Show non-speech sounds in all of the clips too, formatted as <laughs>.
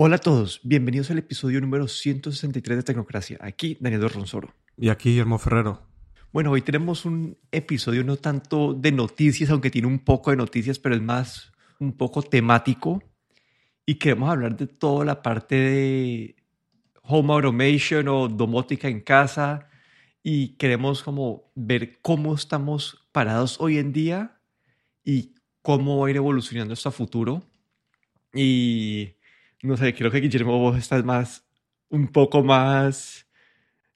Hola a todos, bienvenidos al episodio número 163 de Tecnocracia. Aquí Daniel Ronsoro. Y aquí Guillermo Ferrero. Bueno, hoy tenemos un episodio no tanto de noticias, aunque tiene un poco de noticias, pero es más un poco temático. Y queremos hablar de toda la parte de home automation o domótica en casa. Y queremos como ver cómo estamos parados hoy en día y cómo va a ir evolucionando esto a futuro. Y no sé, creo que Guillermo vos estás más, un poco más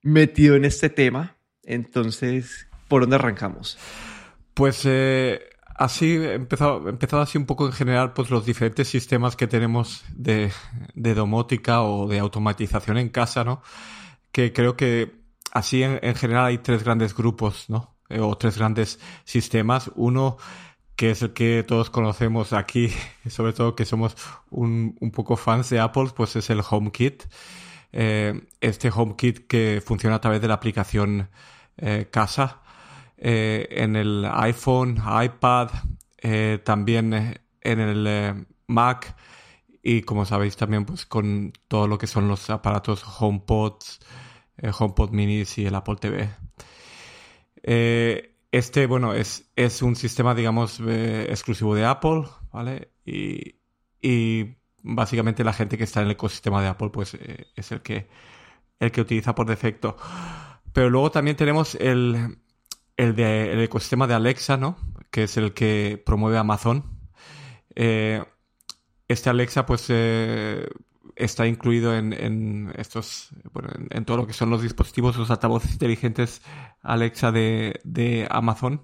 metido en este tema. Entonces, ¿por dónde arrancamos? Pues eh, así, empezado, empezado así un poco en general, pues los diferentes sistemas que tenemos de, de domótica o de automatización en casa, ¿no? Que creo que así en, en general hay tres grandes grupos, ¿no? Eh, o tres grandes sistemas. Uno que es el que todos conocemos aquí, <laughs> sobre todo que somos un, poco fans de Apple, pues es el HomeKit. Eh, este HomeKit que funciona a través de la aplicación eh, Casa eh, en el iPhone, iPad, también en el Mac y como sabéis también pues con todo lo que son los aparatos HomePods, HomePod Minis y el Apple TV. Este, bueno, es, es un sistema, digamos, eh, exclusivo de Apple, ¿vale? Y, y, básicamente la gente que está en el ecosistema de Apple, pues eh, es el que, el que utiliza por defecto. Pero luego también tenemos el, el, de, el ecosistema de Alexa, ¿no? Que es el que promueve Amazon. Eh, este Alexa, pues, está incluido en, estos, bueno, en, todo lo que son los dispositivos, los altavoces inteligentes Alexa de, de Amazon.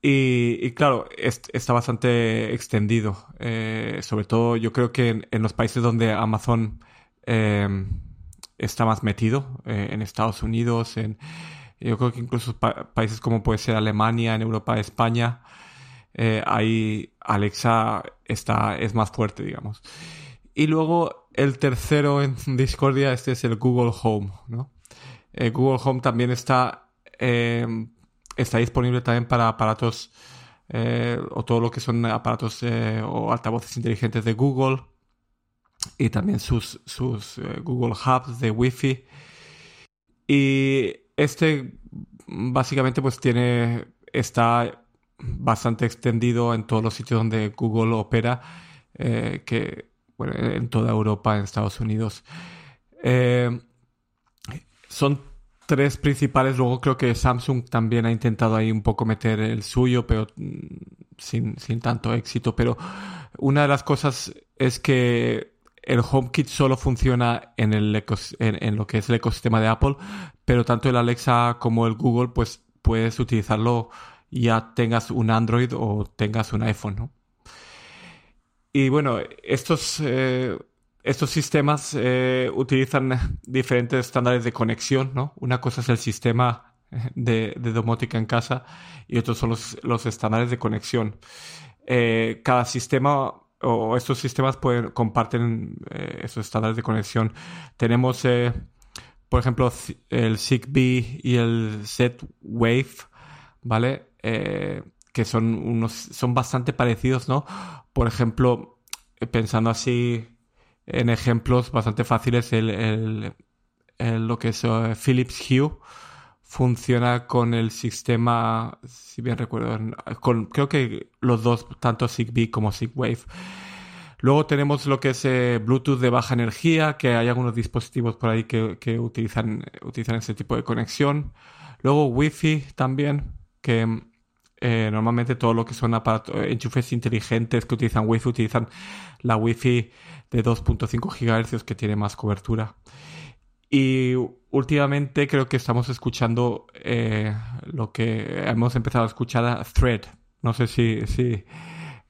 Y, y, claro, es, está bastante extendido. Eh, sobre todo, yo creo que en, los países donde Amazon eh, está más metido, eh, en Estados Unidos, en, yo creo que incluso pa países como puede ser Alemania, en Europa, España, eh, ahí Alexa está, es más fuerte, digamos. Y luego el tercero en discordia, este es el Google Home, ¿no? Eh, Google Home también está, eh, está disponible también para aparatos eh, o todo lo que son aparatos o altavoces inteligentes de Google y también sus, sus Google Hubs de Wi-Fi. Y este básicamente pues tiene, está bastante extendido en todos los sitios donde Google opera, que en toda Europa, en Estados Unidos. Eh, son tres principales. Luego creo que Samsung también ha intentado ahí un poco meter el suyo, pero sin, sin tanto éxito. Pero una de las cosas es que el HomeKit solo funciona en, el en, en, lo que es el ecosistema de Apple, pero tanto el Alexa como el Google, pues puedes utilizarlo ya tengas un Android o tengas un iPhone, ¿no? Y bueno, estos, eh, estos sistemas eh, utilizan diferentes estándares de conexión, ¿no? Una cosa es el sistema de, domótica en casa y otros son los, los estándares de conexión. Eh, cada sistema o estos sistemas pueden, comparten esos estándares de conexión. Tenemos, por ejemplo, el Zigbee y el Z-Wave, ¿vale? Que son unos, son bastante parecidos, ¿no? Por ejemplo, pensando así en ejemplos bastante fáciles, el, lo que es uh, Philips Hue funciona con el sistema, si bien recuerdo, con, creo que los dos, tanto Zigbee como Zigwave. Luego tenemos lo que es eh, Bluetooth de baja energía, que hay algunos dispositivos por ahí que, que utilizan, utilizan ese tipo de conexión. Luego Wi-Fi también, que eh, normalmente todo lo que son aparatos, enchufes inteligentes que utilizan Wi-Fi utilizan la Wi-Fi de 2.5 GHz que tiene más cobertura. Y últimamente creo que estamos escuchando eh, lo que hemos empezado a escuchar a Thread. No sé si, si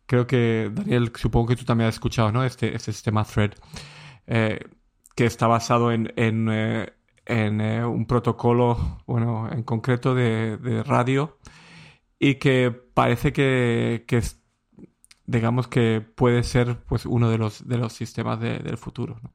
creo que Daniel, supongo que tú también has escuchado, ¿no? Este, este sistema Thread, eh, que está basado en, en, eh, eh, un protocolo, bueno, en concreto de radio y que parece que, que es, digamos que puede ser pues uno de los de los sistemas de, del futuro ¿no?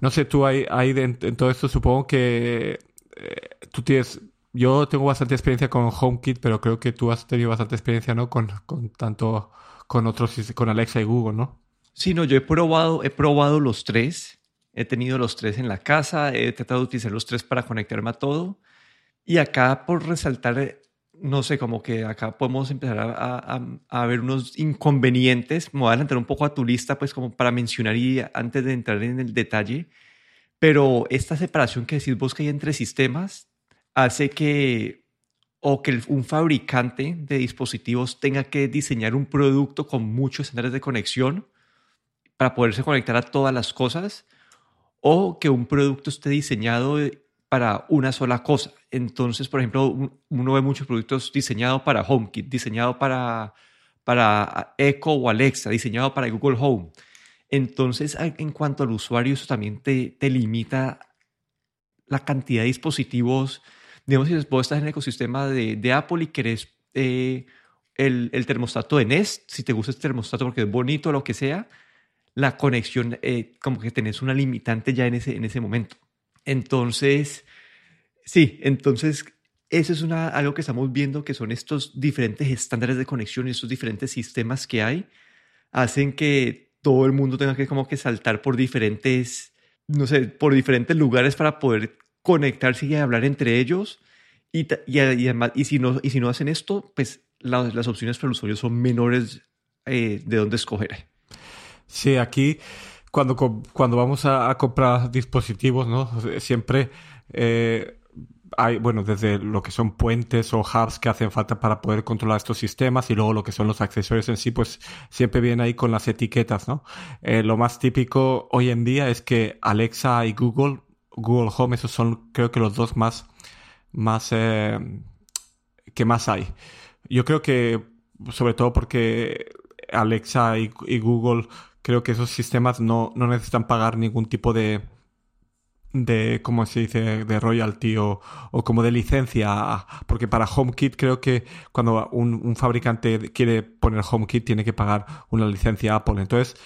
no sé tú ahí, ahí en, en, todo esto supongo que eh, tú tienes yo tengo bastante experiencia con HomeKit pero creo que tú has tenido bastante experiencia no con, con tanto con otros con Alexa y Google no Sí, no, yo he probado, he probado los tres. He tenido los tres en la casa, he tratado de utilizar los tres para conectarme a todo. Y acá, por resaltar, no sé, como que acá podemos empezar a, a, ver unos inconvenientes. Me voy a adelantar un poco a tu lista, pues como para mencionar y antes de entrar en el detalle. Pero esta separación que decís vos que hay entre sistemas hace que o que un fabricante de dispositivos tenga que diseñar un producto con muchos estándares de conexión para poderse conectar a todas las cosas o que un producto esté diseñado para una sola cosa. Entonces, por ejemplo, uno ve muchos productos diseñados para HomeKit, diseñado para, para Echo o Alexa, diseñado para Google Home. Entonces, en cuanto al usuario, eso también te, te limita la cantidad de dispositivos. Digamos, si vos estás en el ecosistema de, de Apple y querés eh, el, el, termostato de Nest, si te gusta este termostato porque es bonito o lo que sea, la conexión, eh, como que tenés una limitante ya en ese, en ese momento. Entonces, sí, entonces eso es una, algo que estamos viendo, que son estos diferentes estándares de conexión y estos diferentes sistemas que hay, hacen que todo el mundo tenga que como que saltar por diferentes, no sé, por diferentes lugares para poder conectarse y hablar entre ellos. Y, y, además, y, si, no, y si no hacen esto, pues las opciones para el usuario son menores eh, de dónde escoger. Sí, aquí cuando, cuando vamos a, comprar dispositivos, ¿no? Siempre eh, hay, bueno, desde lo que son puentes o hubs que hacen falta para poder controlar estos sistemas y luego lo que son los accesorios en sí, pues siempre viene ahí con las etiquetas, ¿no? Eh, lo más típico hoy en día es que Alexa y Google, Google Home, esos son creo que los dos más, más, eh, que más hay. Yo creo que, sobre todo porque Alexa y Google creo que esos sistemas no, no necesitan pagar ningún tipo de, de ¿cómo se dice?, de royalty o, o, como de licencia, porque para HomeKit creo que cuando un, un, fabricante quiere poner HomeKit tiene que pagar una licencia Apple. Entonces,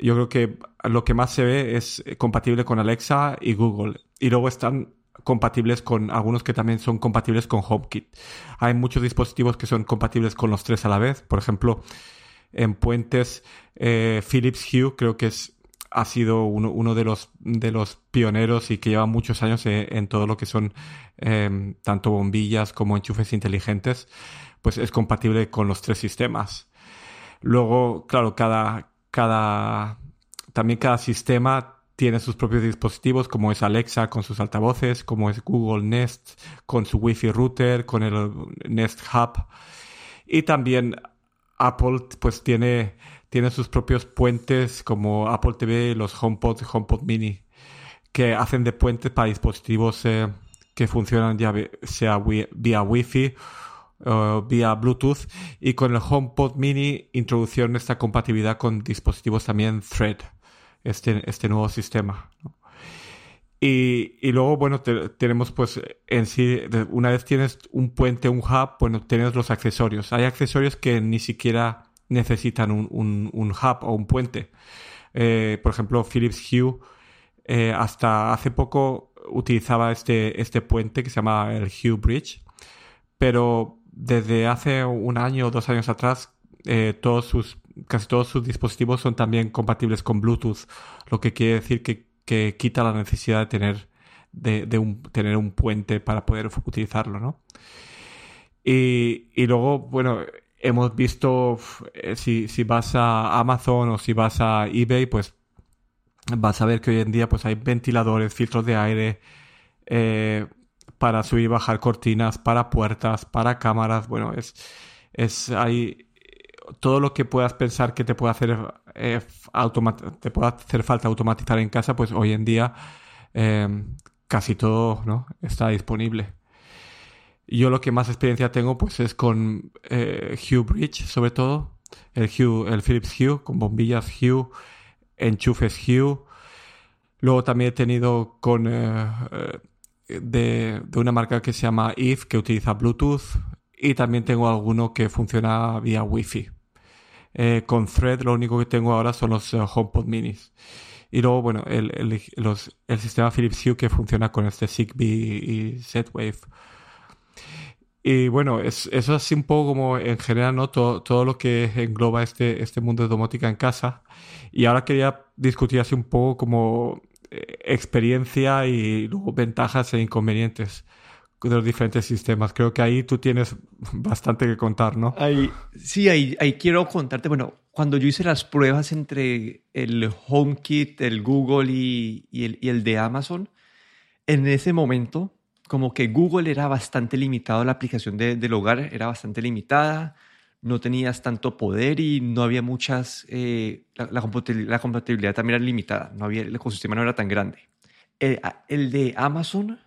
yo creo que lo que más se ve es compatible con Alexa y Google. Y luego están compatibles con algunos que también son compatibles con HomeKit. Hay muchos dispositivos que son compatibles con los tres a la vez. Por ejemplo, en puentes. Eh, Philips Hue creo que es, ha sido uno, uno, de, los, de los pioneros y que lleva muchos años eh, en todo lo que son em, tanto bombillas como enchufes inteligentes, pues es compatible con los tres sistemas. Luego, claro, cada, cada, también cada sistema tiene sus propios dispositivos, como es Alexa con sus altavoces, como es Google Nest con su Wi-Fi router, con el Nest Hub. Y también Apple pues tiene, tiene sus propios puentes como Apple TV, los HomePod, HomePod Mini, que hacen de puentes para dispositivos eh, que funcionan ya sea vía Wi-Fi o vía Bluetooth y con el HomePod Mini introducieron esta compatibilidad con dispositivos también Thread, este, este nuevo sistema. Y, luego, bueno, tenemos pues en sí, una vez tienes un puente, un hub, bueno, tienes los accesorios. Hay accesorios que ni siquiera necesitan un, un, un hub o un puente. Eh, por ejemplo, Philips Hue eh, hasta hace poco utilizaba este, este puente que se llama el Hue Bridge, pero desde hace un año o dos años atrás, eh, todos sus, casi todos sus dispositivos son también compatibles con Bluetooth, lo que quiere decir que que quita la necesidad de tener, de, un, tener un puente para poder utilizarlo, ¿no? Y, y luego, bueno, hemos visto, eh, si, si vas a Amazon o si vas a eBay, pues vas a ver que hoy en día pues hay ventiladores, filtros de aire, eh, para subir y bajar cortinas, para puertas, para cámaras, bueno, es, es hay todo lo que puedas pensar que te puede hacer eh, te puede hacer falta automatizar en casa, pues hoy en día em, casi todo ¿no? está disponible. Yo lo que más experiencia tengo pues es con eh, Hue Bridge, sobre todo, el, Hue, el Philips Hue, con bombillas Hue, enchufes Hue. Luego también he tenido con eh, de, de, una marca que se llama Eve, que utiliza Bluetooth. Y también tengo alguno que funciona vía Wi-Fi. Eh, con Thread lo único que tengo ahora son los eh, HomePod minis. Y luego, bueno, el, el, los, el, sistema Philips Hue que funciona con este Zigbee y Z-Wave. Y bueno, es, eso es así un poco como en general, ¿no? Todo, todo lo que engloba este, este mundo de domótica en casa. Y ahora quería discutir así un poco como eh, experiencia y luego ventajas e inconvenientes de los diferentes sistemas. Creo que ahí tú tienes bastante que contar, ¿no? Ahí, sí, ahí, ahí quiero contarte, bueno, cuando yo hice las pruebas entre el HomeKit, el Google y, y, el, y el de Amazon, en ese momento como que Google era bastante limitado, la aplicación de, del hogar era bastante limitada, no tenías tanto poder y no había muchas, eh, la, la, compatibilidad, también era limitada, no había, el ecosistema no era tan grande. El, el, de Amazon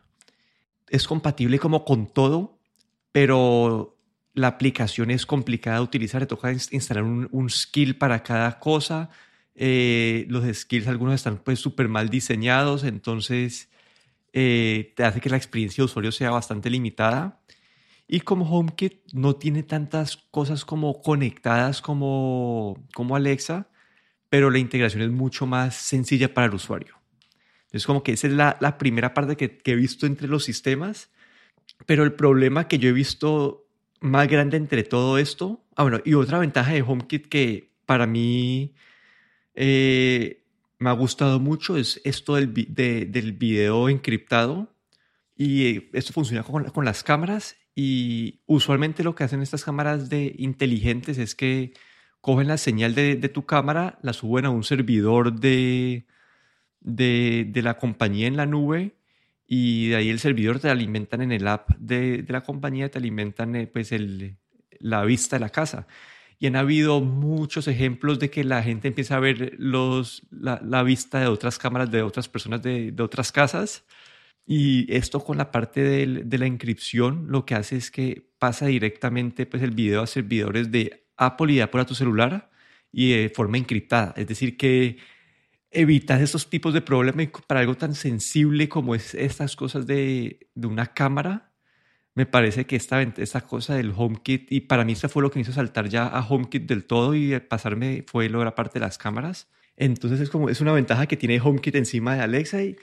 es compatible como con todo, pero la aplicación es complicada de utilizar, te toca instalar un, skill para cada cosa, eh, los skills algunos están pues súper mal diseñados, entonces eh, te hace que la experiencia de usuario sea bastante limitada. Y como HomeKit no tiene tantas cosas como conectadas como, como Alexa, pero la integración es mucho más sencilla para el usuario. Es como que esa es la, la primera parte que, que, he visto entre los sistemas, pero el problema que yo he visto más grande entre todo esto, ah, bueno, y otra ventaja de HomeKit que para mí eh, me ha gustado mucho es esto del, de, del video encriptado y eh, esto funciona con, con, las cámaras y usualmente lo que hacen estas cámaras de inteligentes es que cogen la señal de, de tu cámara, la suben a un servidor de, de, de, la compañía en la nube y de ahí el servidor te alimentan en el app de, de la compañía, te alimentan eh, pues el, la vista de la casa. Y han habido muchos ejemplos de que la gente empieza a ver los, la, la vista de otras cámaras de otras personas de, de, otras casas. Y esto con la parte de, de, la inscripción lo que hace es que pasa directamente pues, el video a servidores de Apple y de Apple a tu celular y de forma encriptada. Es decir, que evitas estos tipos de problemas para algo tan sensible como es estas cosas de, de una cámara me parece que esta, esta cosa del HomeKit, y para mí esto fue lo que me hizo saltar ya a HomeKit del todo y pasarme fue lo de la parte de las cámaras. Entonces es como, es una ventaja que tiene HomeKit encima de Alexa, y,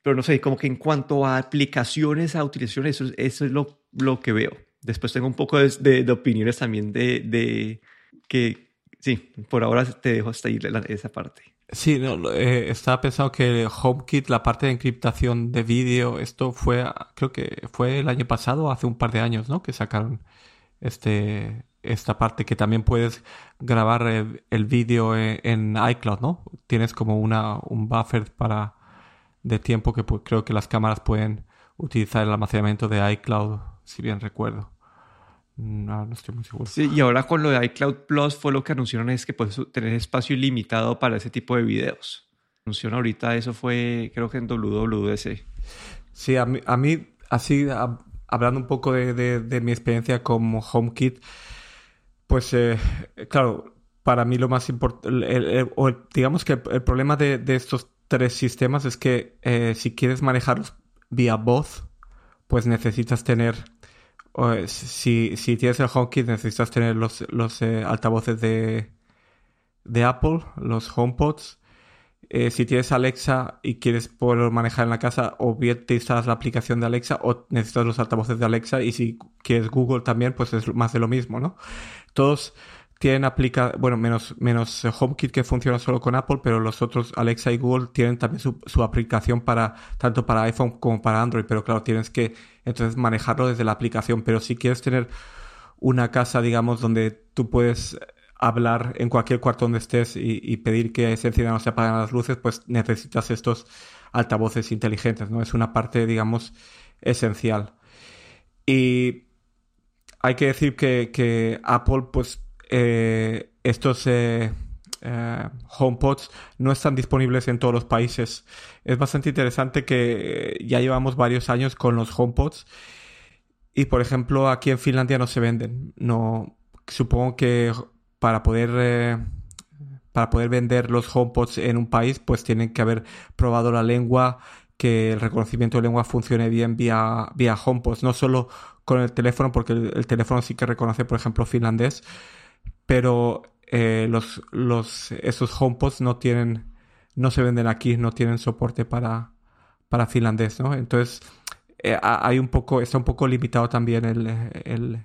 pero no sé, como que en cuanto a aplicaciones, a utilizaciones, eso, eso es lo, lo que veo. Después tengo un poco de, de, de opiniones también de, de, que, sí, por ahora te dejo hasta ahí esa parte. Sí, no, eh, estaba pensando que HomeKit, la parte de encriptación de vídeo, esto fue, creo que fue el año pasado, hace un par de años, ¿no? Que sacaron este, esta parte que también puedes grabar el, el vídeo en, en, iCloud, ¿no? Tienes como una, un buffer para, de tiempo que pues, creo que las cámaras pueden utilizar el almacenamiento de iCloud, si bien recuerdo. No, no estoy muy seguro. Sí, y ahora con lo de iCloud Plus fue lo que anunciaron es que puedes tener espacio ilimitado para ese tipo de videos. Anunciaron ahorita, eso fue creo que en WWDC. Sí, a mí, a mí así, a, hablando un poco de, de, de, mi experiencia como HomeKit, pues eh, claro, para mí lo más importante, digamos que el, el problema de, de, estos tres sistemas es que eh, si quieres manejarlos vía voz, pues necesitas tener si, si tienes el HomeKit necesitas tener los, los eh, altavoces de, de Apple, los HomePods. Eh, si tienes Alexa y quieres poderlo manejar en la casa, o bien te instalas la aplicación de Alexa o necesitas los altavoces de Alexa. Y si quieres Google también, pues es más de lo mismo, ¿no? Todos tienen aplica, bueno, menos, menos HomeKit que funciona solo con Apple, pero los otros Alexa y Google tienen también su, aplicación para, tanto para iPhone como para Android, pero claro, tienes que entonces manejarlo desde la aplicación, pero si quieres tener una casa, digamos, donde tú puedes hablar en cualquier cuarto donde estés y, pedir que se enciendan o se apaguen las luces, pues necesitas estos altavoces inteligentes, ¿no? Es una parte, digamos, esencial. Y hay que decir que Apple, pues, eh, estos eh, eh, HomePods no están disponibles en todos los países. Es bastante interesante que ya llevamos varios años con los HomePods y, por ejemplo, aquí en Finlandia no se venden. No, supongo que para poder eh, para poder vender los HomePods en un país, pues tienen que haber probado la lengua, que el reconocimiento de lengua funcione bien vía, vía HomePods, no solo con el teléfono, porque el, el teléfono sí que reconoce, por ejemplo, finlandés, pero eh, los, los, esos HomePods no tienen, no se venden aquí, no tienen soporte para, para finlandés, ¿no? Entonces, eh, hay un poco, está un poco limitado también el,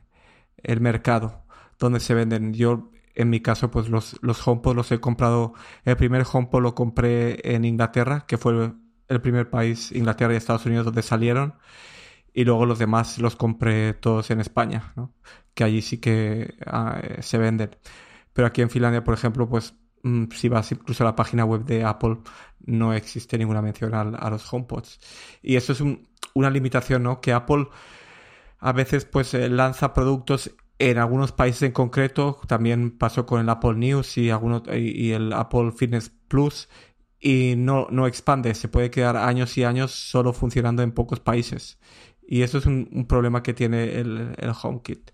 el, mercado donde se venden. Yo, en mi caso, pues los, los los he comprado. El primer HomePod lo compré en Inglaterra, que fue el primer país, Inglaterra y Estados Unidos, donde salieron. Y luego los demás los compré todos en España, ¿no? Que allí sí que ah, se venden. Pero aquí en Finlandia, por ejemplo, pues mm, si vas incluso a la página web de Apple, no existe ninguna mención a, los HomePods. Y eso es una limitación, ¿no? Que Apple a veces pues eh, lanza productos en algunos países en concreto. También pasó con el Apple News y, algunos, y el Apple Fitness Plus y no, no expande. Se puede quedar años y años solo funcionando en pocos países. Y eso es un, problema que tiene el, el HomeKit.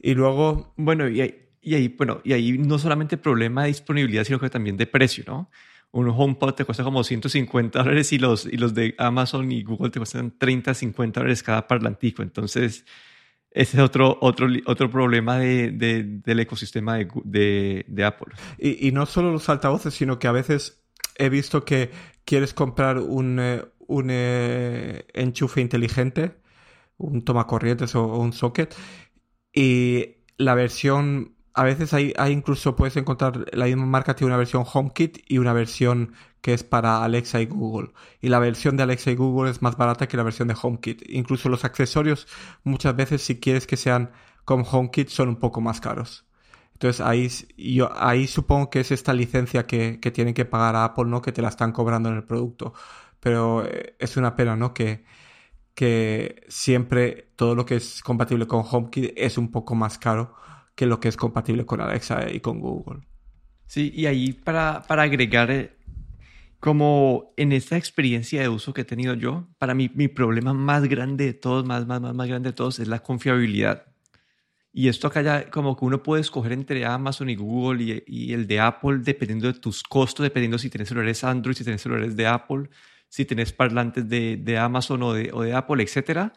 Y luego... Bueno, y ahí, y ahí, bueno, y ahí no solamente problema de disponibilidad, sino que también de precio, ¿no? Un HomePod te cuesta como 150 dólares y los, y los de Amazon y Google te cuestan 30, 50 dólares cada parlantico. Entonces, ese es otro, otro, otro problema de, del ecosistema de, de, Apple. Y, no solo los altavoces, sino que a veces he visto que quieres comprar un, eh, un eh, enchufe inteligente, un toma corrientes o, un socket, y la versión, a veces hay, hay, incluso puedes encontrar, la misma marca tiene una versión HomeKit y una versión que es para Alexa y Google. Y la versión de Alexa y Google es más barata que la versión de HomeKit. Incluso los accesorios, muchas veces si quieres que sean como HomeKit, son un poco más caros. Entonces ahí, yo, ahí supongo que es esta licencia que, que, tienen que pagar a Apple, ¿no? Que te la están cobrando en el producto. Pero eh, es una pena, ¿no? Que, que siempre todo lo que es compatible con HomeKit es un poco más caro que lo que es compatible con Alexa y con Google. Sí, y ahí para, para agregar, eh, como en esta experiencia de uso que he tenido yo, para mí mi problema más grande de todos, más, más, más, más grande de todos es la confiabilidad. Y esto acá ya como que uno puede escoger entre Amazon y Google y, el de Apple dependiendo de tus costos, dependiendo si tienes celulares Android, si tienes celulares de Apple, si tienes parlantes de, de Amazon o de, o de Apple, etc.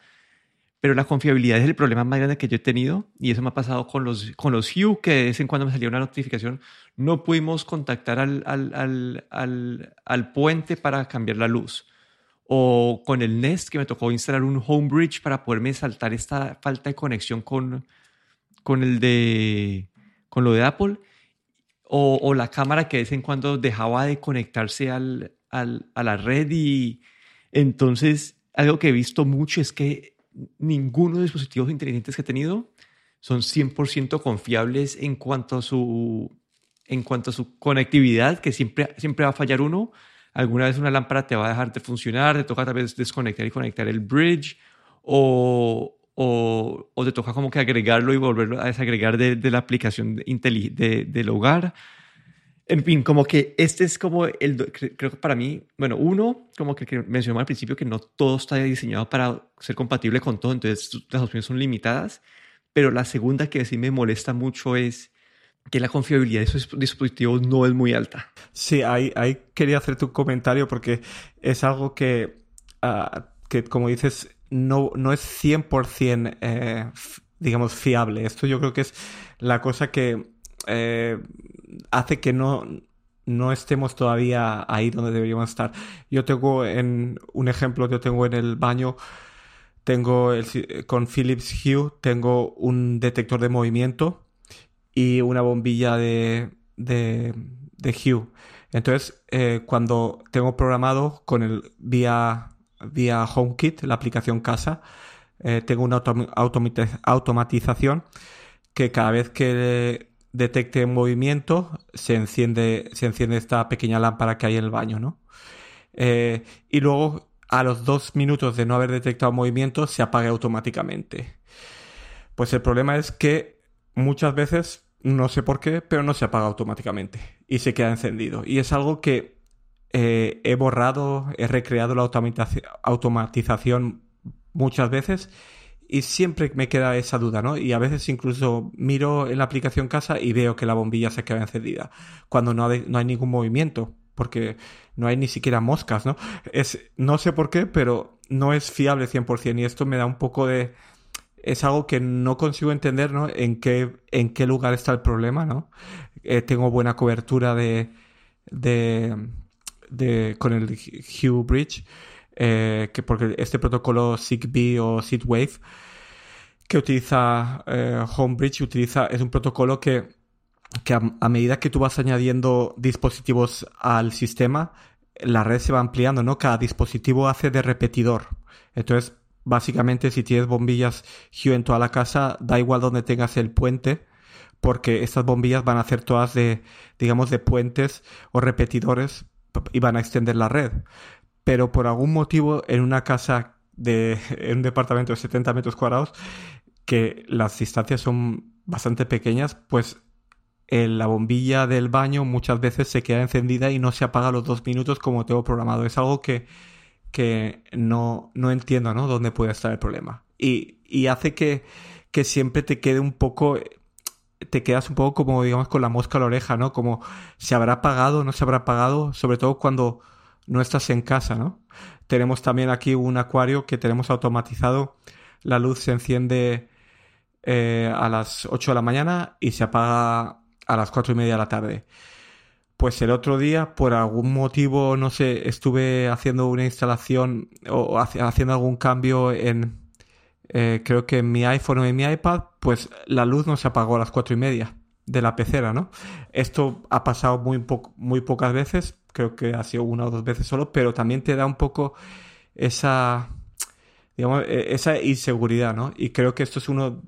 Pero la confiabilidad es el problema más grande que yo he tenido y eso me ha pasado con los, con los Hue, que de vez en cuando me salía una notificación, no pudimos contactar al, al, al, al, puente para cambiar la luz. O con el Nest que me tocó instalar un home bridge para poderme saltar esta falta de conexión con, con el de, con lo de Apple, o, la cámara que de vez en cuando dejaba de conectarse al, al, a la red y entonces algo que he visto mucho es que ninguno de los dispositivos inteligentes que he tenido son 100% confiables en cuanto a su en cuanto a su conectividad, que siempre, siempre va a fallar uno. Alguna vez una lámpara te va a dejar de funcionar, te toca tal vez desconectar y conectar el bridge, o, o, o, te toca como que agregarlo y volverlo a desagregar de, de la aplicación de, del hogar. En fin, como que este es como el, creo que para mí, bueno, uno, como que, que mencionamos al principio que no todo está diseñado para ser compatible con todo, entonces las opciones son limitadas, pero la segunda que sí me molesta mucho es que la confiabilidad de esos dispositivos no es muy alta. Sí, ahí, ahí quería hacer tu comentario porque es algo que, uh, que como dices, no, no es 100% eh, digamos fiable. Esto yo creo que es la cosa que eh, hace que no, no estemos todavía ahí donde deberíamos estar. Yo tengo en un ejemplo, yo tengo en el baño, tengo el, con Philips Hue, tengo un detector de movimiento y una bombilla de, de, de Hue. Entonces, eh, cuando tengo programado con el vía vía HomeKit, la aplicación casa, eh, tengo una automatización que cada vez que detecte movimiento se enciende, se enciende esta pequeña lámpara que hay en el baño, ¿no? Eh, y luego a los dos minutos de no haber detectado movimiento se apaga automáticamente. Pues el problema es que muchas veces, no sé por qué, pero no se apaga automáticamente y se queda encendido. Y es algo que eh, he borrado, he recreado la automatización muchas veces y siempre me queda esa duda, ¿no? Y a veces incluso miro en la aplicación casa y veo que la bombilla se queda encendida cuando no hay, ningún movimiento porque no hay ni siquiera moscas, ¿no? Es, no sé por qué, pero no es fiable 100% y esto me da un poco de... Es algo que no consigo entender, ¿no? En qué, en qué lugar está el problema, ¿no? Eh, tengo buena cobertura de, de, con el Hue Bridge. Eh, que porque este protocolo Zigbee o Wave que utiliza eh, Homebridge utiliza, es un protocolo que, que a, medida que tú vas añadiendo dispositivos al sistema, la red se va ampliando, ¿no? Cada dispositivo hace de repetidor. Entonces, básicamente, si tienes bombillas Hue en toda la casa, da igual donde tengas el puente, porque estas bombillas van a hacer todas de, digamos, de puentes o repetidores y van a extender la red. Pero por algún motivo, en una casa de <laughs> en un departamento de 70 metros cuadrados, que las distancias son bastante pequeñas, pues la bombilla del baño muchas veces se queda encendida y no se apaga los dos minutos como tengo programado. Es algo que, que no, no entiendo, ¿no? Dónde puede estar el problema. Y, y hace que, que siempre te quede un poco te quedas un poco como digamos con la mosca a la oreja, ¿no? Como se habrá apagado, no se habrá apagado, sobre todo cuando no estás en casa, ¿no? Tenemos también aquí un acuario que tenemos automatizado. La luz se enciende eh, a las 8 de la mañana y se apaga a las 4 y media de la tarde. Pues el otro día, por algún motivo, no sé, estuve haciendo una instalación o haciendo algún cambio en, eh, creo que en mi iPhone o en mi iPad, pues la luz no se apagó a las 4 y media de la pecera, ¿no? Esto ha pasado muy, muy pocas veces, creo que ha sido una o dos veces solo, pero también te da un poco esa, digamos, e, esa inseguridad, ¿no? Y creo que esto es uno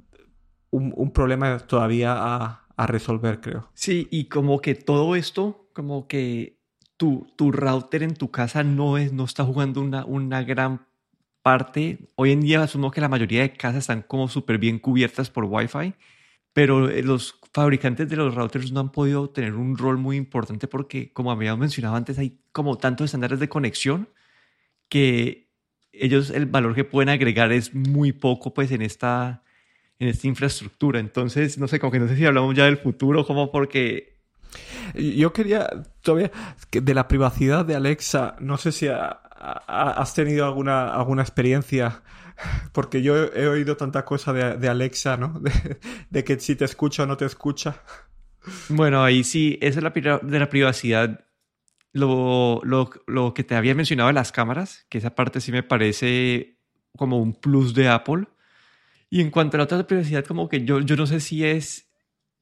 un, problema todavía a, a, resolver, creo. Sí, y como que todo esto, como que tu, tu router en tu casa no, es, no está jugando una, una gran parte. Hoy en día asumo que la mayoría de casas están como súper bien cubiertas por Wi-Fi, pero eh, los fabricantes de los routers no han podido tener un rol muy importante porque, como habíamos mencionado antes, hay como tantos estándares de conexión que ellos el valor que pueden agregar es muy poco pues en esta en esta infraestructura. Entonces, no sé, como que no sé si hablamos ya del futuro, como porque... Yo quería todavía de la privacidad de Alexa, no sé si has tenido alguna, alguna experiencia, porque yo he, oído tanta cosa de, Alexa, ¿no? <laughs> De, que si te escucha o no te escucha. Bueno, ahí sí, eso es la, de la privacidad. Lo, lo, lo que te había mencionado de las cámaras, que esa parte sí me parece como un plus de Apple y en cuanto a la otra privacidad, como que yo, yo no sé si es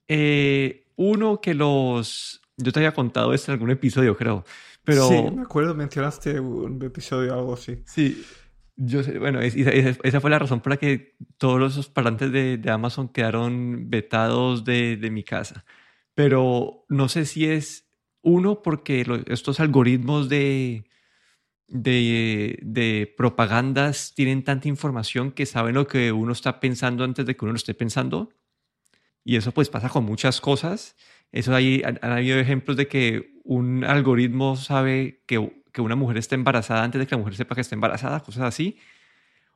eh, uno que los... Yo te había contado esto en algún episodio, creo. Pero... Sí, me acuerdo, mencionaste un episodio o algo así. Sí. Yo sé, bueno, esa fue la razón por la que todos los parlantes de, de Amazon quedaron vetados de, de, mi casa. Pero no sé si es uno porque estos algoritmos de, de, propagandas tienen tanta información que saben lo que uno está pensando antes de que uno lo esté pensando. Y eso pues pasa con muchas cosas. Eso hay, han, habido ejemplos de que un algoritmo sabe que, que, una mujer está embarazada antes de que la mujer sepa que está embarazada, cosas así.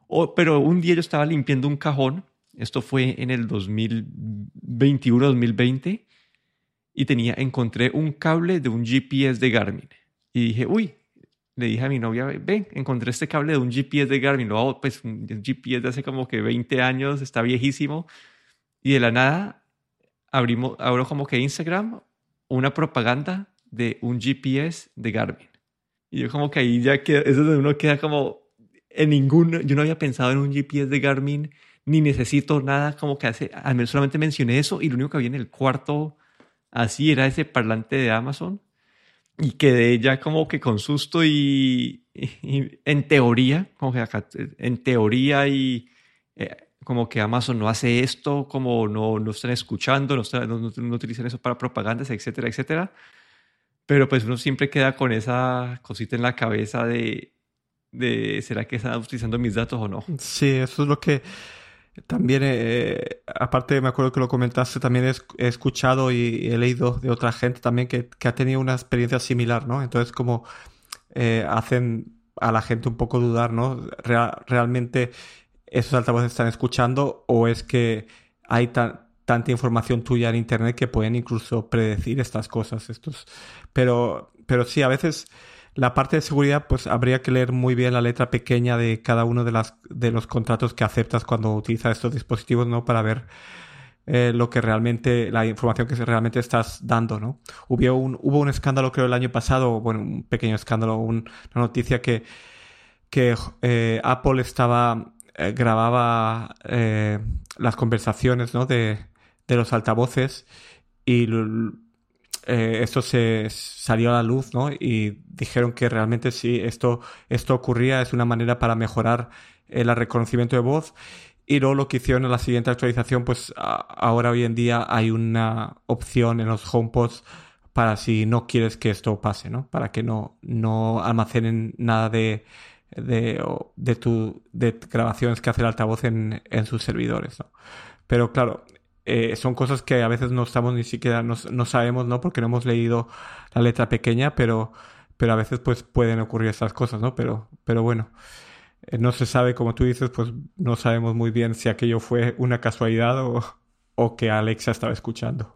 O, pero un día yo estaba limpiando un cajón, esto fue en el 2021-2020, y tenía, encontré un cable de un GPS de Garmin. Y dije, uy, le dije a mi novia, ven, encontré este cable de un GPS de Garmin, lo pues un GPS de hace como que 20 años, está viejísimo, y de la nada abrimos, abro como que Instagram, una propaganda de un GPS de Garmin. Y yo como que ahí ya queda, eso es donde uno queda como en ningún, yo no había pensado en un GPS de Garmin, ni necesito nada, como que hace, al menos solamente mencioné eso, y lo único que había en el cuarto así era ese parlante de Amazon y quedé ya como que con susto y, en teoría, como que acá, en teoría y eh, como que Amazon no hace esto, como no, no están escuchando, no, no, utilizan eso para propagandas, etcétera, etcétera. Pero pues uno siempre queda con esa cosita en la cabeza de, de ¿será que están utilizando mis datos o no? Sí, eso es lo que también, eh, aparte, me acuerdo que lo comentaste, también he, escuchado y he leído de otra gente también que, ha tenido una experiencia similar, ¿no? Entonces, como eh, hacen a la gente un poco dudar, ¿no? ¿Realmente esos altavoces están escuchando o es que hay tanta información tuya en Internet que pueden incluso predecir estas cosas? Estos... Pero, pero sí, a veces la parte de seguridad, pues habría que leer muy bien la letra pequeña de cada uno de, las, de los contratos que aceptas cuando utilizas estos dispositivos, ¿no? Para ver eh, lo que realmente, la información que realmente estás dando, ¿no? Hubo un, hubo un escándalo, creo, el año pasado, bueno, un pequeño escándalo, una noticia que que eh, Apple estaba eh, grababa eh, las conversaciones ¿no? de, de, los altavoces y esto se salió a la luz ¿no? y dijeron que realmente si esto, esto ocurría es una manera para mejorar el reconocimiento de voz y luego lo que hicieron en la siguiente actualización, pues ahora hoy en día hay una opción en los HomePods para si no quieres que esto pase, ¿no? Para que no, no almacenen nada de, de, de, tu, de grabaciones que hace el altavoz en, en sus servidores, ¿no? Pero claro, eh, son cosas que a veces no estamos ni siquiera, no, no, sabemos, ¿no? Porque no hemos leído la letra pequeña, pero, pero a veces pues pueden ocurrir estas cosas, ¿no? Pero, pero bueno, eh, no se sabe, como tú dices, pues no sabemos muy bien si aquello fue una casualidad o, o que Alexa estaba escuchando.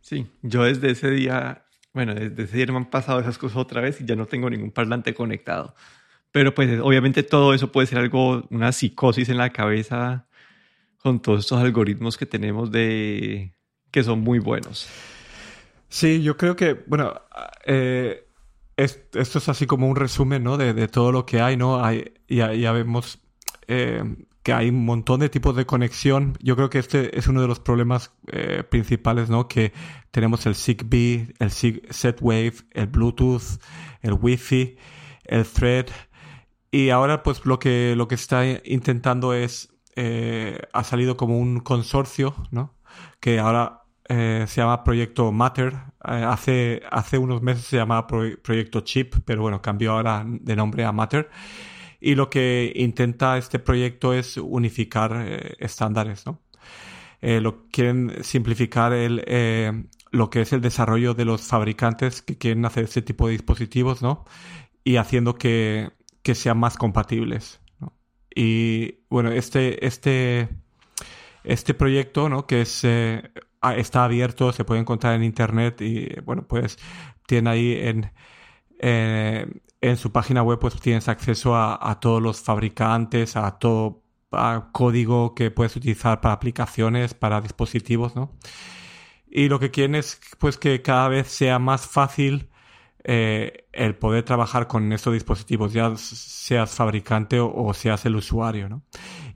Sí, yo desde ese día, bueno, desde ese día me han pasado esas cosas otra vez y ya no tengo ningún parlante conectado. Pero pues obviamente todo eso puede ser algo, una psicosis en la cabeza con todos estos algoritmos que tenemos de que son muy buenos. Sí, yo creo que, bueno, eh, esto es así como un resumen, ¿no? De, todo lo que hay, ¿no? Hay, ya, ya vemos eh, que hay un montón de tipos de conexión. Yo creo que este es uno de los problemas eh, principales, ¿no? Que tenemos el Zigbee, el Z-Wave, el Bluetooth, el Wi-Fi, el Thread. Y ahora, pues, lo que, lo que está intentando es, eh, ha salido como un consorcio, ¿no? Que ahora eh, se llama Proyecto Matter. hace, hace unos meses se llamaba Proyecto Chip, pero bueno, cambió ahora de nombre a Matter y lo que intenta este proyecto es unificar eh, estándares, ¿no? Eh, lo, quieren simplificar el, eh, lo que es el desarrollo de los fabricantes que quieren hacer este tipo de dispositivos, ¿no? Y haciendo que, que sean más compatibles. ¿no? Y bueno, este, este, este proyecto, ¿no? Que es, está abierto, se puede encontrar en internet y bueno, pues tiene ahí en, en su página web pues tienes acceso a, todos los fabricantes, a todo código que puedes utilizar para aplicaciones, para dispositivos, ¿no? Y lo que quieren es pues que cada vez sea más fácil eh, el poder trabajar con estos dispositivos, ya seas fabricante o, seas el usuario, ¿no?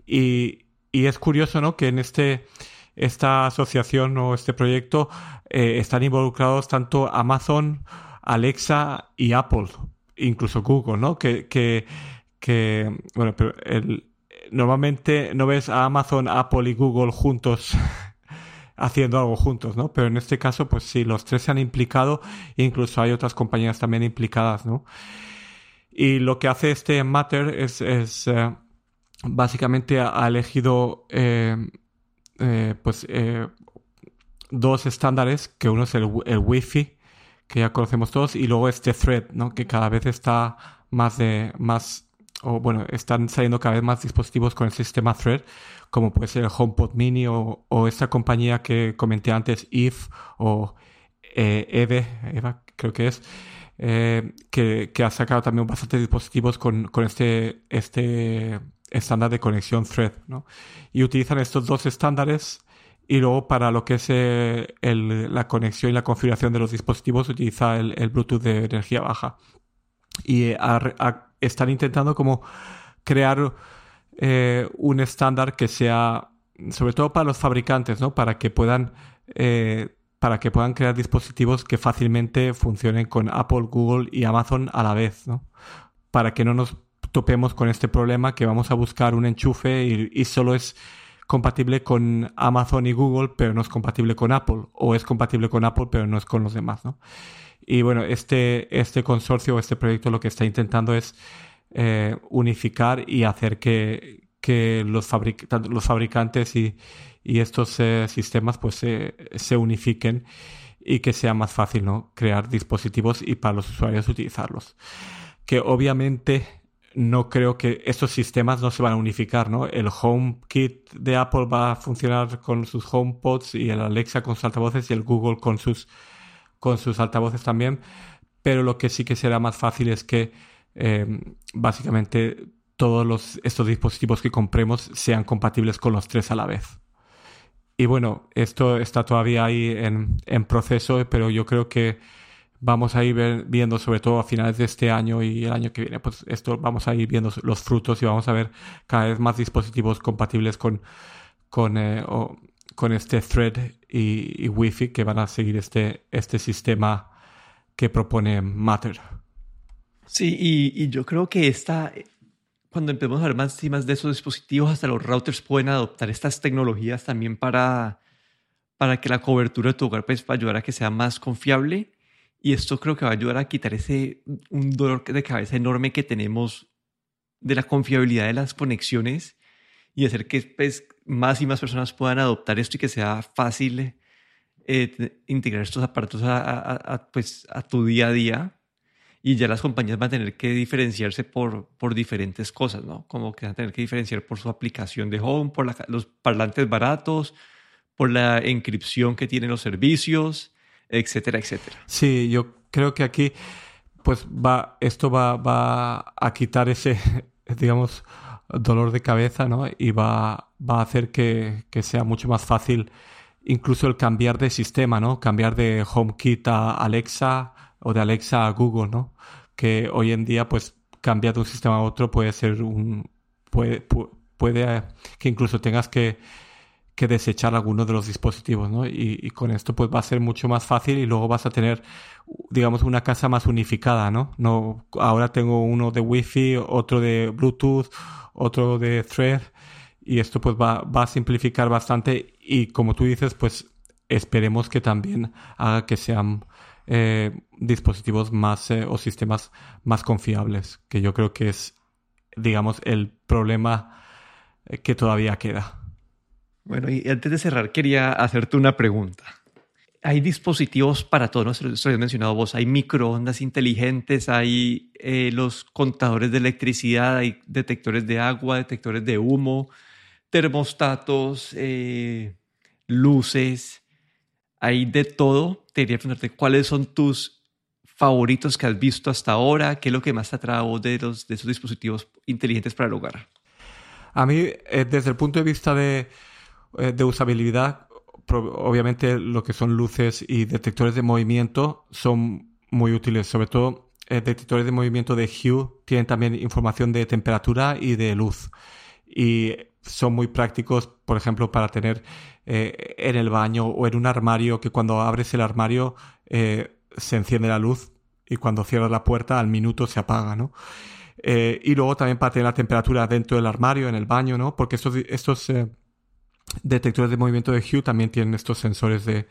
Y, es curioso, ¿no? Que en este esta asociación o este proyecto eh, están involucrados tanto Amazon, Alexa y Apple incluso Google, ¿no? Que, que, bueno, pero normalmente no ves a Amazon, Apple y Google juntos <laughs> haciendo algo juntos, ¿no? Pero en este caso, pues sí, los tres se han implicado, incluso hay otras compañías también implicadas, ¿no? Y lo que hace este Matter es, eh, básicamente ha, elegido eh, eh, pues dos estándares, que uno es el, el Wi-Fi que ya conocemos todos, y luego este thread, ¿no? Que cada vez está más de, más, o bueno, están saliendo cada vez más dispositivos con el sistema thread, como puede ser el HomePod Mini o, o esta compañía que comenté antes, If o eh, Eve, Eva, creo que es, eh, que, ha sacado también bastantes dispositivos con, con este, este estándar de conexión thread, ¿no? Y utilizan estos dos estándares y luego para lo que es eh, la conexión y la configuración de los dispositivos utiliza el, Bluetooth de energía baja. Y están intentando como crear eh, un estándar que sea, sobre todo para los fabricantes, ¿no? Para que puedan, para que puedan crear dispositivos que fácilmente funcionen con Apple, Google y Amazon a la vez, ¿no? Para que no nos topemos con este problema que vamos a buscar un enchufe y solo es compatible con Amazon y Google, pero no es compatible con Apple, o es compatible con Apple, pero no es con los demás, ¿no? Y bueno, este, este consorcio, este proyecto lo que está intentando es eh, unificar y hacer que, que los, fabricantes y, y estos eh, sistemas pues se unifiquen y que sea más fácil ¿no? crear dispositivos y para los usuarios utilizarlos. Que obviamente no creo que estos sistemas no se van a unificar, ¿no? El HomeKit de Apple va a funcionar con sus HomePods y el Alexa con sus altavoces y el Google con sus, con sus altavoces también. Pero lo que sí que será más fácil es que eh, básicamente todos los, estos dispositivos que compremos sean compatibles con los tres a la vez. Y bueno, esto está todavía ahí en, en proceso, pero yo creo que vamos a ir viendo, sobre todo a finales de este año y el año que viene, pues esto vamos a ir viendo los frutos y vamos a ver cada vez más dispositivos compatibles con, con, eh, con este thread y, y, Wi-Fi que van a seguir este, este sistema que propone Matter. Sí, y, yo creo que esta, cuando empecemos a ver más y más de esos dispositivos, hasta los routers pueden adoptar estas tecnologías también para, para que la cobertura de tu hogar pues, va a ayudar a que sea más confiable. Y esto creo que va a ayudar a quitar ese un dolor de cabeza enorme que tenemos de la confiabilidad de las conexiones y hacer que pues, más y más personas puedan adoptar esto y que sea fácil eh, integrar estos aparatos a, pues, a tu día a día y ya las compañías van a tener que diferenciarse por, por diferentes cosas, ¿no? Como que van a tener que diferenciar por su aplicación de home, por los parlantes baratos, por la encripción que tienen los servicios, etcétera, etcétera. Sí, yo creo que aquí, pues va, esto va, va a quitar ese, <laughs> digamos, dolor de cabeza, ¿no? Y va, va a hacer que, que sea mucho más fácil incluso el cambiar de sistema, ¿no? Cambiar de HomeKit a Alexa o de Alexa a Google, ¿no? Que hoy en día, pues, cambiar de un sistema a otro puede ser un... puede, puede eh, que incluso tengas que, que desechar alguno de los dispositivos, ¿no? Y, con esto, pues, va a ser mucho más fácil y luego vas a tener, digamos, una casa más unificada, ¿no? No, ahora tengo uno de Wi-Fi, otro de Bluetooth, otro de Thread y esto pues va, va a simplificar bastante y como tú dices, pues esperemos que también haga que sean eh, dispositivos más eh, o sistemas más confiables, que yo creo que es, digamos, el problema eh, que todavía queda. Bueno, y antes de cerrar, quería hacerte una pregunta. Hay dispositivos para todo, ¿no? Eso lo has mencionado vos. Hay microondas inteligentes, hay los contadores de electricidad, hay detectores de agua, detectores de humo, termostatos, luces hay de todo. Te quería preguntarte cuáles son tus favoritos que has visto hasta ahora, qué es lo que más te atrae de, los, de esos dispositivos inteligentes para el hogar. A mí, eh, desde el punto de vista de, eh, de usabilidad, obviamente lo que son luces y detectores de movimiento son muy útiles, sobre todo eh, detectores de movimiento de Hue tienen también información de temperatura y de luz. Y son muy prácticos, por ejemplo, para tener eh, en el baño o en un armario que cuando abres el armario eh, se enciende la luz y cuando cierras la puerta al minuto se apaga, ¿no? Eh, y luego también para tener la temperatura dentro del armario, en el baño, ¿no? Porque estos, detectores de movimiento de Hue también tienen estos sensores de,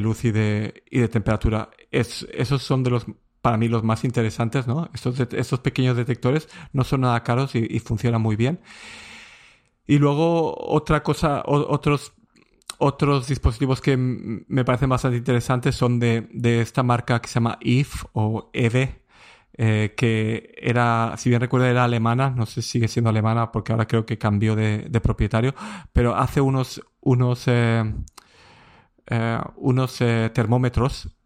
luz y de, y de temperatura. Es, esos son de los para mí los más interesantes, ¿no? Estos, estos pequeños detectores no son nada caros y, y funcionan muy bien. Y luego otra cosa, otros otros dispositivos que me parecen bastante interesantes son de, de esta marca que se llama EVE o EVE, eh, que era, si bien recuerdo, era alemana, no sé si sigue siendo alemana porque ahora creo que cambió de, de propietario, pero hace unos, unos, eh, eh, unos termómetros,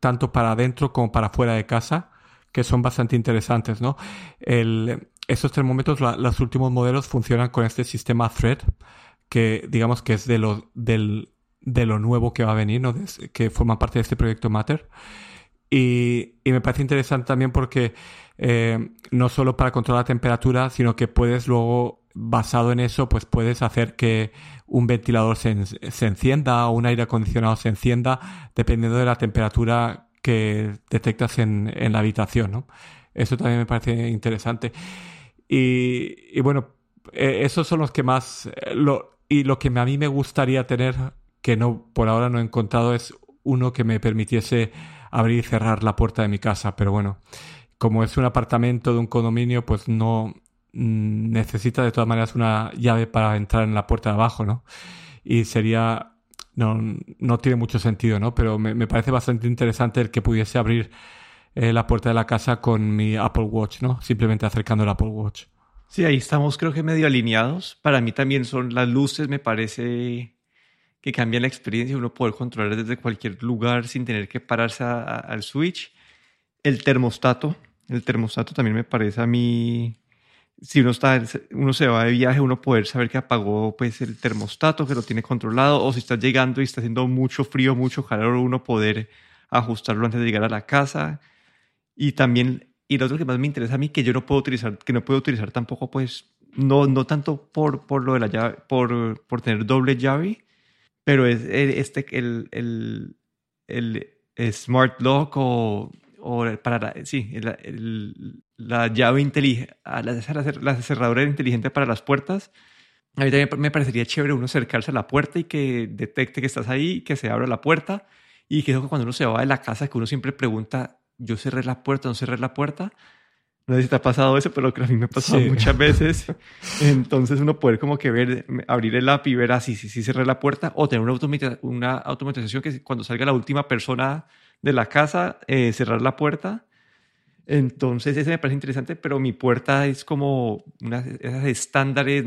tanto para adentro como para fuera de casa, que son bastante interesantes, ¿no? El, estos termómetros, los últimos modelos funcionan con este sistema Thread, que digamos que es de lo, de lo nuevo que va a venir, ¿no? que forma parte de este proyecto Matter. Y, me parece interesante también porque eh, no solo para controlar la temperatura, sino que puedes luego, basado en eso, pues puedes hacer que un ventilador se, se encienda o un aire acondicionado se encienda, dependiendo de la temperatura que detectas en, en la habitación, ¿no? Eso también me parece interesante. Y, bueno, eh, esos son los que más... Eh, y lo que a mí me gustaría tener, que no por ahora no he encontrado, es uno que me permitiese abrir y cerrar la puerta de mi casa. Pero bueno, como es un apartamento de un condominio, pues no mm, necesita de todas maneras una llave para entrar en la puerta de abajo, ¿no? Y sería, no, no tiene mucho sentido, ¿no? Pero me, me parece bastante interesante el que pudiese abrir eh, la puerta de la casa con mi Apple Watch, ¿no? Simplemente acercando el Apple Watch. Sí, ahí estamos creo que medio alineados. Para mí también son las luces, me parece que cambian la experiencia, uno poder controlar desde cualquier lugar sin tener que pararse al switch. El termostato, el termostato también me parece a mí, si uno, está, uno se va de viaje, uno poder saber que apagó pues, el termostato, que lo tiene controlado, o si está llegando y está haciendo mucho frío, mucho calor, uno poder ajustarlo antes de llegar a la casa. Y también, y lo otro que más me interesa a mí, que yo no puedo utilizar, que no puedo utilizar tampoco, pues, no, no tanto por, por lo de la llave, por, por tener doble llave, pero es este, el, el, el Smart Lock o, o para la, sí, la llave inteligente, la, la, cerradura inteligente para las puertas. A mí también me parecería chévere uno acercarse a la puerta y que detecte que estás ahí, que se abra la puerta y que cuando uno se va de la casa, que uno siempre pregunta, yo cerré la puerta, no cerré la puerta. No sé si te ha pasado eso, pero a mí me ha pasado muchas veces. <laughs> Entonces uno puede como que ver, abrir el app y ver así, ah, si sí, cerré la puerta o tener una, una automatización que cuando salga la última persona de la casa, eh, cerrar la puerta. Entonces, ese me parece interesante, pero mi puerta es como unas esas estándares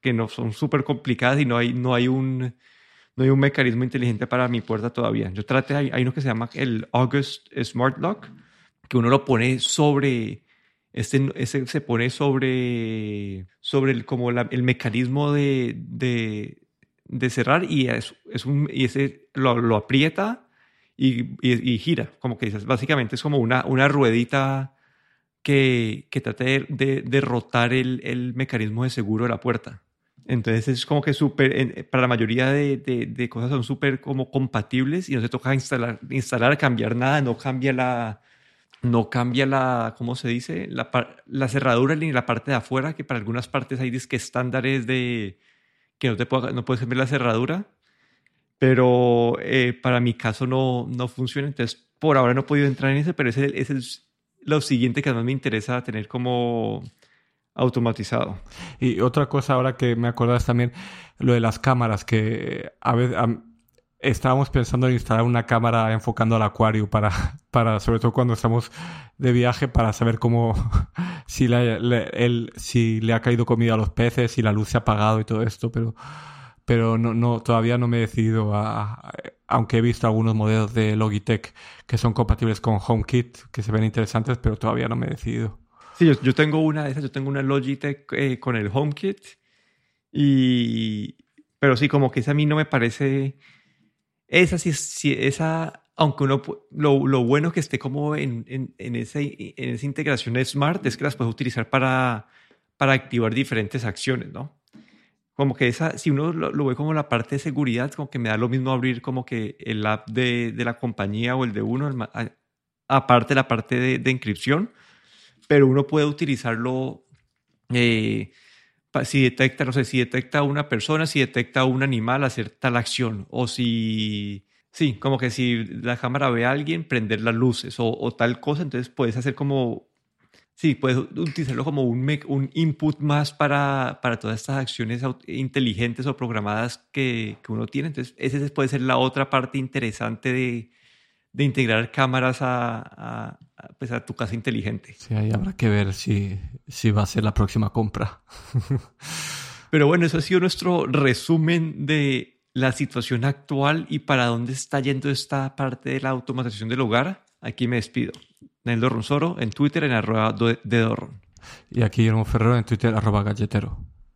que no son súper complicadas y no hay, no, hay un, no hay un mecanismo inteligente para mi puerta todavía. Yo traté, hay, hay uno que se llama el August Smart Lock, que uno lo pone sobre, este, ese se pone sobre, sobre el, como el mecanismo de, de, de, cerrar y, es, es un, y ese lo, aprieta y, gira, como que dices, básicamente es como una, una ruedita que, que trata de, derrotar el, el, mecanismo de seguro de la puerta. Entonces es como que súper, para la mayoría de, de, cosas son súper como compatibles y no se toca instalar, instalar, cambiar nada, no cambia la, no cambia la, ¿cómo se dice? La, la cerradura ni la parte de afuera, que para algunas partes hay que estándares de que no, te no puedes cambiar la cerradura pero eh, para mi caso no, no funciona, entonces por ahora no he podido entrar en ese, pero ese, es lo siguiente que además me interesa tener como automatizado. Y otra cosa ahora que me acordas también, lo de las cámaras, que a veces estábamos pensando en instalar una cámara enfocando al acuario para, <laughs> para sobre todo cuando estamos de viaje, para saber cómo, <laughs> si, si le ha caído comida a los peces, si la luz se ha apagado y todo esto, pero pero no, no, todavía no me he decidido, aunque he visto algunos modelos de Logitech que son compatibles con HomeKit, que se ven interesantes, pero todavía no me he decidido. Sí, yo, yo tengo una de esas, yo tengo una Logitech eh, con el HomeKit, y, pero sí, como que esa a mí no me parece, esa sí, sí esa, aunque uno, lo, lo bueno que esté como en, en, en, esa, en esa integración smart es que las puedes utilizar para, para activar diferentes acciones, ¿no? como que esa, si uno lo, ve como la parte de seguridad, como que me da lo mismo abrir como que el app de, de la compañía o el de uno, aparte la parte de, de, inscripción, pero uno puede utilizarlo eh, si detecta, no sé, si detecta una persona, si detecta un animal hacer tal acción, o si, sí, como que si la cámara ve a alguien, prender las luces o, o tal cosa, entonces puedes hacer como Sí, puedes utilizarlo como un, un input más para, para, todas estas acciones inteligentes o programadas que, que, uno tiene. Entonces, ese puede ser la otra parte interesante de, de integrar cámaras a, a, pues a, tu casa inteligente. Sí, ahí habrá que ver si, si va a ser la próxima compra. <laughs> Pero bueno, eso ha sido nuestro resumen de la situación actual y para dónde está yendo esta parte de la automatización del hogar. Aquí me despido. Neldo Ronsoro en Twitter en arroba de Dorron. Y aquí Guillermo Ferrero en Twitter arroba galletero.